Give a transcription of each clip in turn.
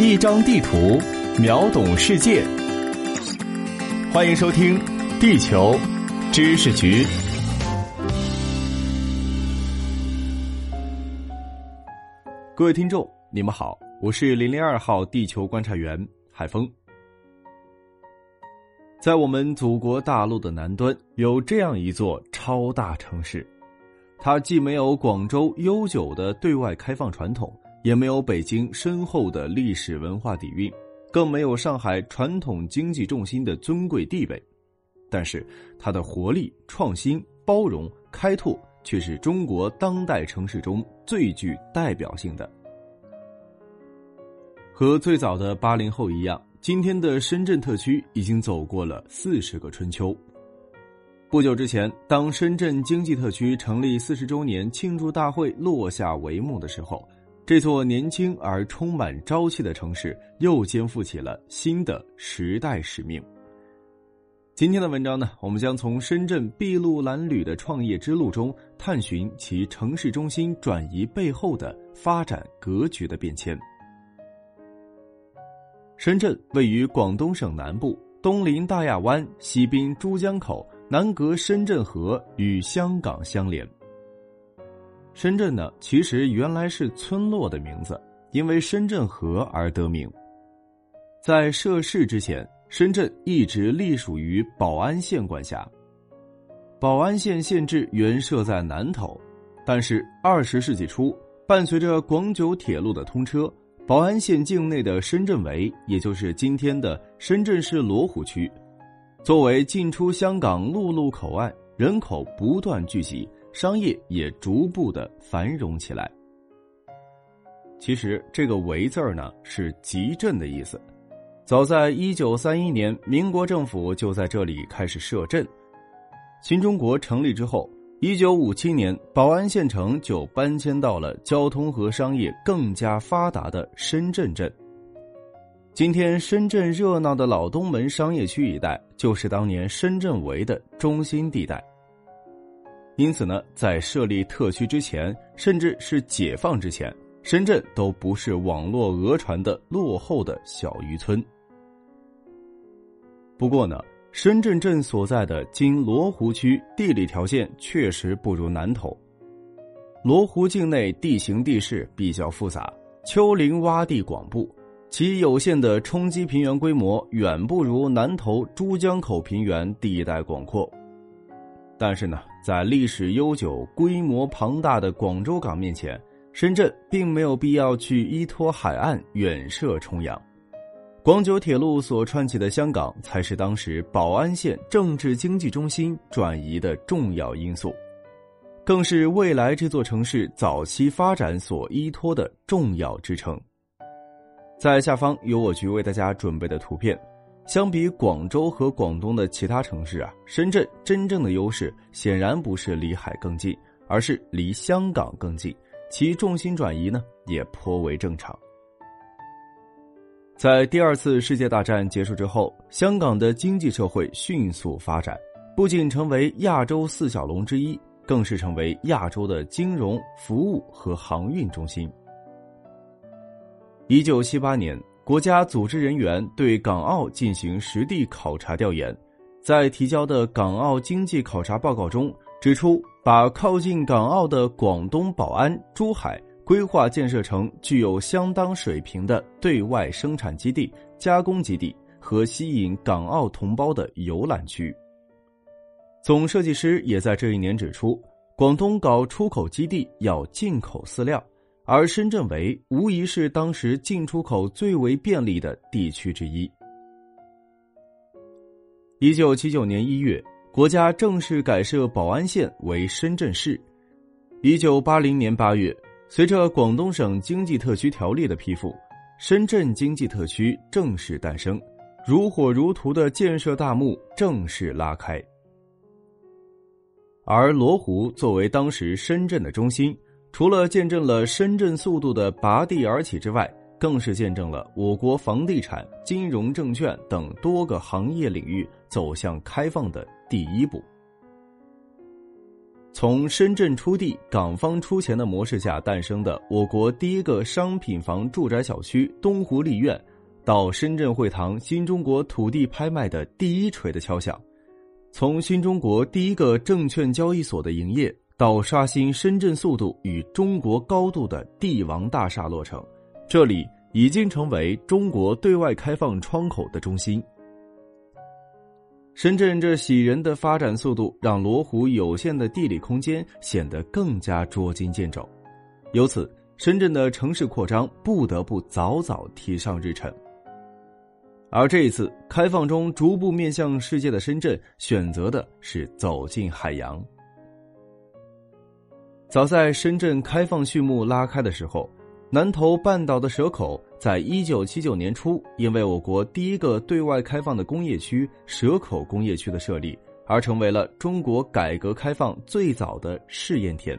一张地图，秒懂世界。欢迎收听《地球知识局》。各位听众，你们好，我是零零二号地球观察员海峰。在我们祖国大陆的南端，有这样一座超大城市，它既没有广州悠久的对外开放传统，也没有北京深厚的历史文化底蕴，更没有上海传统经济重心的尊贵地位。但是，它的活力、创新、包容、开拓，却是中国当代城市中最具代表性的。和最早的八零后一样。今天的深圳特区已经走过了四十个春秋。不久之前，当深圳经济特区成立四十周年庆祝大会落下帷幕的时候，这座年轻而充满朝气的城市又肩负起了新的时代使命。今天的文章呢，我们将从深圳筚路蓝缕的创业之路中，探寻其城市中心转移背后的发展格局的变迁。深圳位于广东省南部，东临大亚湾，西濒珠江口，南隔深圳河，与香港相连。深圳呢，其实原来是村落的名字，因为深圳河而得名。在涉市之前，深圳一直隶属于宝安县管辖。宝安县县治原设在南头，但是二十世纪初，伴随着广九铁路的通车。宝安县境内的深圳围，也就是今天的深圳市罗湖区，作为进出香港陆路口岸，人口不断聚集，商业也逐步的繁荣起来。其实这个“围”字儿呢，是集镇的意思。早在一九三一年，民国政府就在这里开始设镇。新中国成立之后。一九五七年，宝安县城就搬迁到了交通和商业更加发达的深圳镇。今天，深圳热闹的老东门商业区一带，就是当年深圳围的中心地带。因此呢，在设立特区之前，甚至是解放之前，深圳都不是网络讹传的落后的小渔村。不过呢。深圳镇所在的今罗湖区地理条件确实不如南头。罗湖境内地形地势比较复杂，丘陵洼地广布，其有限的冲积平原规模远不如南头珠江口平原地带广阔。但是呢，在历史悠久、规模庞大的广州港面前，深圳并没有必要去依托海岸远涉重洋。广九铁路所串起的香港，才是当时宝安县政治经济中心转移的重要因素，更是未来这座城市早期发展所依托的重要支撑。在下方有我局为大家准备的图片，相比广州和广东的其他城市啊，深圳真正的优势显然不是离海更近，而是离香港更近，其重心转移呢也颇为正常。在第二次世界大战结束之后，香港的经济社会迅速发展，不仅成为亚洲四小龙之一，更是成为亚洲的金融服务和航运中心。一九七八年，国家组织人员对港澳进行实地考察调研，在提交的港澳经济考察报告中指出，把靠近港澳的广东宝安、珠海。规划建设成具有相当水平的对外生产基地、加工基地和吸引港澳同胞的游览区。总设计师也在这一年指出，广东搞出口基地要进口饲料，而深圳为无疑是当时进出口最为便利的地区之一。一九七九年一月，国家正式改设宝安县为深圳市。一九八零年八月。随着广东省经济特区条例的批复，深圳经济特区正式诞生，如火如荼的建设大幕正式拉开。而罗湖作为当时深圳的中心，除了见证了深圳速度的拔地而起之外，更是见证了我国房地产、金融、证券等多个行业领域走向开放的第一步。从深圳出地、港方出钱的模式下诞生的我国第一个商品房住宅小区东湖丽苑，到深圳会堂新中国土地拍卖的第一锤的敲响，从新中国第一个证券交易所的营业，到刷新深圳速度与中国高度的帝王大厦落成，这里已经成为中国对外开放窗口的中心。深圳这喜人的发展速度，让罗湖有限的地理空间显得更加捉襟见肘，由此，深圳的城市扩张不得不早早提上日程。而这一次开放中逐步面向世界的深圳，选择的是走进海洋。早在深圳开放序幕拉开的时候。南头半岛的蛇口，在一九七九年初，因为我国第一个对外开放的工业区——蛇口工业区的设立，而成为了中国改革开放最早的试验田。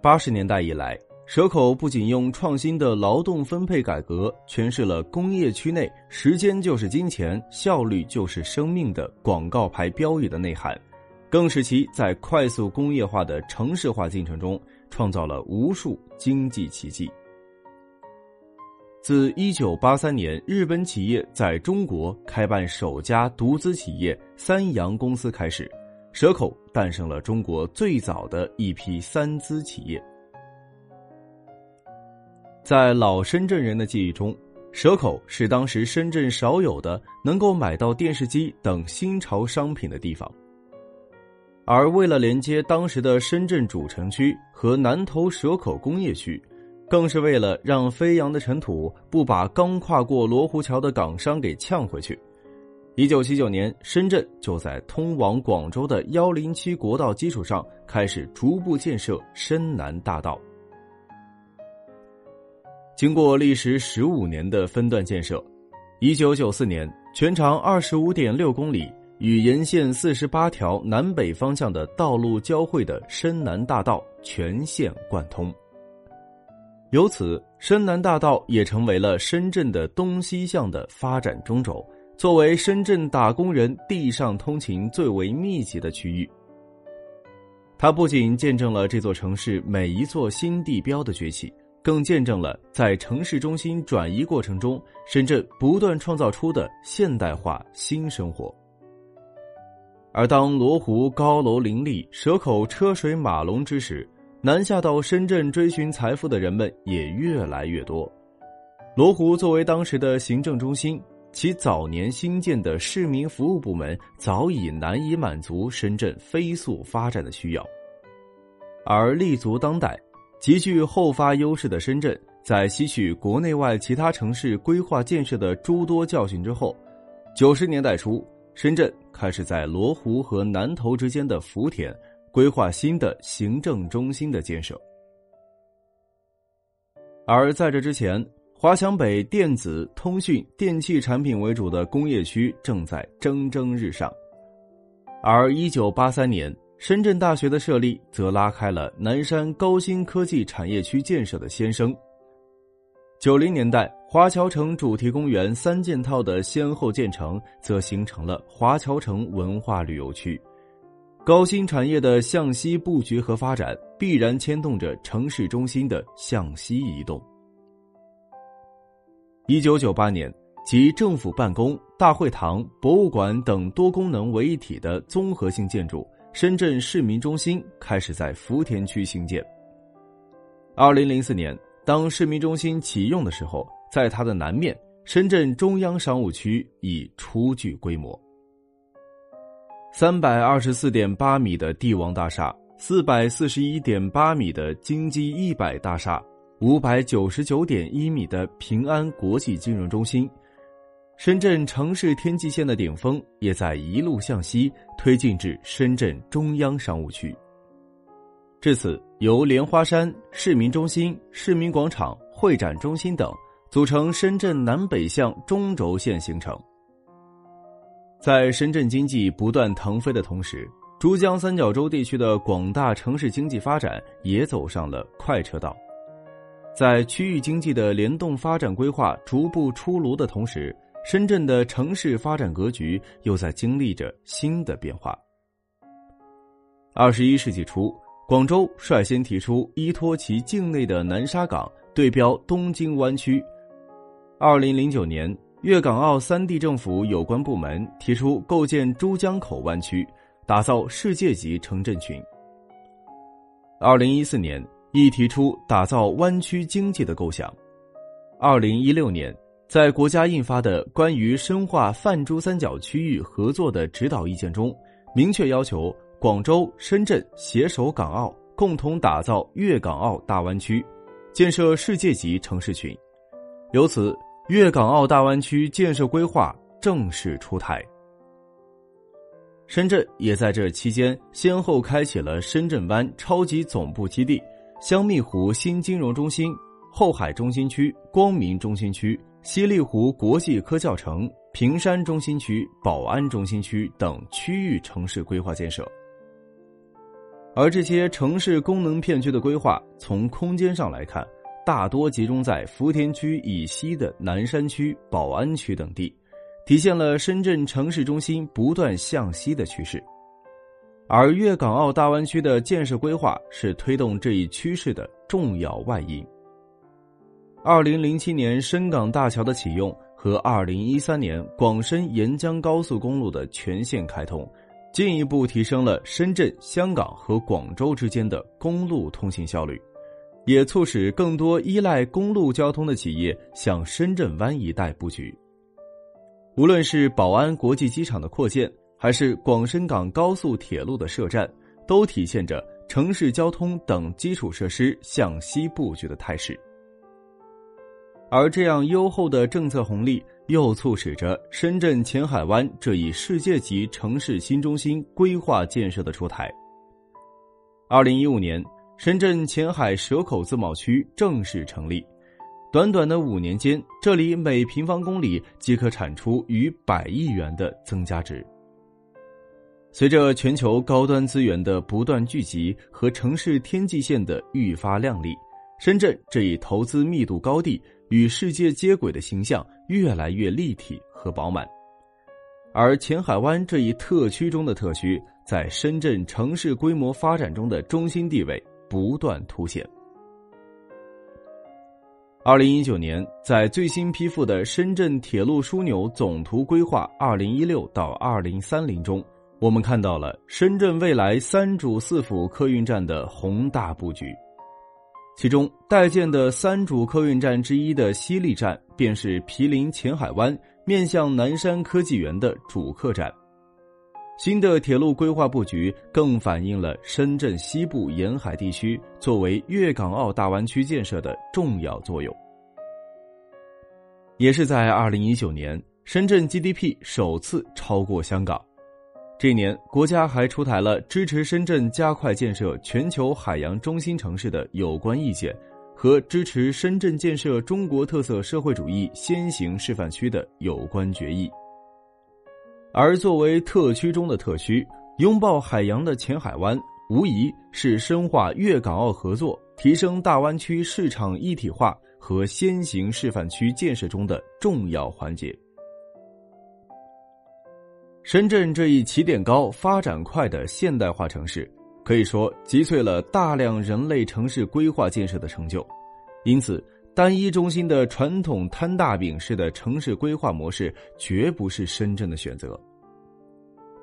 八十年代以来，蛇口不仅用创新的劳动分配改革诠释了工业区内“时间就是金钱，效率就是生命”的广告牌标语的内涵，更使其在快速工业化的城市化进程中。创造了无数经济奇迹。自一九八三年日本企业在中国开办首家独资企业三洋公司开始，蛇口诞生了中国最早的一批三资企业。在老深圳人的记忆中，蛇口是当时深圳少有的能够买到电视机等新潮商品的地方。而为了连接当时的深圳主城区和南头蛇口工业区，更是为了让飞扬的尘土不把刚跨过罗湖桥的港商给呛回去。一九七九年，深圳就在通往广州的幺零七国道基础上，开始逐步建设深南大道。经过历时十五年的分段建设，一九九四年，全长二十五点六公里。与沿线四十八条南北方向的道路交汇的深南大道全线贯通，由此深南大道也成为了深圳的东西向的发展中轴，作为深圳打工人地上通勤最为密集的区域。它不仅见证了这座城市每一座新地标的崛起，更见证了在城市中心转移过程中，深圳不断创造出的现代化新生活。而当罗湖高楼林立、蛇口车水马龙之时，南下到深圳追寻财富的人们也越来越多。罗湖作为当时的行政中心，其早年新建的市民服务部门早已难以满足深圳飞速发展的需要。而立足当代、极具后发优势的深圳，在吸取国内外其他城市规划建设的诸多教训之后，九十年代初。深圳开始在罗湖和南头之间的福田规划新的行政中心的建设，而在这之前，华强北电子、通讯、电器产品为主的工业区正在蒸蒸日上，而一九八三年深圳大学的设立则拉开了南山高新科技产业区建设的先声。九零年代，华侨城主题公园三件套的先后建成，则形成了华侨城文化旅游区。高新产业的向西布局和发展，必然牵动着城市中心的向西移动。一九九八年，集政府办公、大会堂、博物馆等多功能为一体的综合性建筑——深圳市民中心开始在福田区兴建。二零零四年。当市民中心启用的时候，在它的南面，深圳中央商务区已初具规模。三百二十四点八米的帝王大厦，四百四十一点八米的金基一百大厦，五百九十九点一米的平安国际金融中心，深圳城市天际线的顶峰也在一路向西推进至深圳中央商务区。至此，由莲花山市民中心、市民广场、会展中心等组成深圳南北向中轴线形成。在深圳经济不断腾飞的同时，珠江三角洲地区的广大城市经济发展也走上了快车道。在区域经济的联动发展规划逐步出炉的同时，深圳的城市发展格局又在经历着新的变化。二十一世纪初，广州率先提出依托其境内的南沙港对标东京湾区。二零零九年，粤港澳三地政府有关部门提出构建珠江口湾区，打造世界级城镇群。二零一四年，亦提出打造湾区经济的构想。二零一六年，在国家印发的关于深化泛珠三角区域合作的指导意见中，明确要求广州、深圳携手港澳，共同打造粤港澳大湾区，建设世界级城市群。由此，粤港澳大湾区建设规划正式出台。深圳也在这期间先后开启了深圳湾超级总部基地、香蜜湖新金融中心、后海中心区、光明中心区、西丽湖国际科教城、坪山中心区、宝安中心区等区域城市规划建设。而这些城市功能片区的规划，从空间上来看，大多集中在福田区以西的南山区、宝安区等地。体现了深圳城市中心不断向西的趋势，而粤港澳大湾区的建设规划是推动这一趋势的重要外因。二零零七年深港大桥的启用和二零一三年广深沿江高速公路的全线开通，进一步提升了深圳、香港和广州之间的公路通行效率，也促使更多依赖公路交通的企业向深圳湾一带布局。无论是宝安国际机场的扩建，还是广深港高速铁路的设站，都体现着城市交通等基础设施向西布局的态势。而这样优厚的政策红利，又促使着深圳前海湾这一世界级城市新中心规划建设的出台。二零一五年，深圳前海蛇口自贸区正式成立。短短的五年间，这里每平方公里即可产出逾百亿元的增加值。随着全球高端资源的不断聚集和城市天际线的愈发亮丽，深圳这一投资密度高地与世界接轨的形象越来越立体和饱满。而前海湾这一特区中的特区，在深圳城市规模发展中的中心地位不断凸显。二零一九年，在最新批复的《深圳铁路枢纽总图规划（二零一六到二零三零）》中，我们看到了深圳未来三主四辅客运站的宏大布局。其中，待建的三主客运站之一的西丽站，便是毗邻前海湾、面向南山科技园的主客站。新的铁路规划布局更反映了深圳西部沿海地区作为粤港澳大湾区建设的重要作用。也是在二零一九年，深圳 GDP 首次超过香港。这年，国家还出台了支持深圳加快建设全球海洋中心城市的有关意见和支持深圳建设中国特色社会主义先行示范区的有关决议。而作为特区中的特区，拥抱海洋的前海湾，无疑是深化粤港澳合作、提升大湾区市场一体化和先行示范区建设中的重要环节。深圳这一起点高、发展快的现代化城市，可以说集萃了大量人类城市规划建设的成就，因此。单一中心的传统摊大饼式的城市规划模式，绝不是深圳的选择。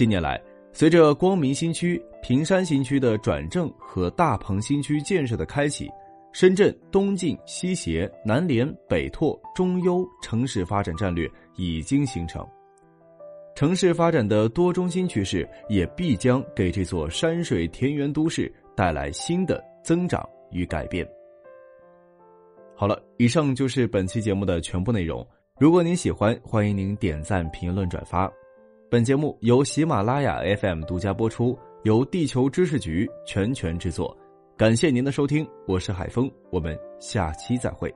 近年来，随着光明新区、平山新区的转正和大鹏新区建设的开启，深圳东进西协、南联北拓、中优城市发展战略已经形成。城市发展的多中心趋势，也必将给这座山水田园都市带来新的增长与改变。好了，以上就是本期节目的全部内容。如果您喜欢，欢迎您点赞、评论、转发。本节目由喜马拉雅 FM 独家播出，由地球知识局全权制作。感谢您的收听，我是海峰，我们下期再会。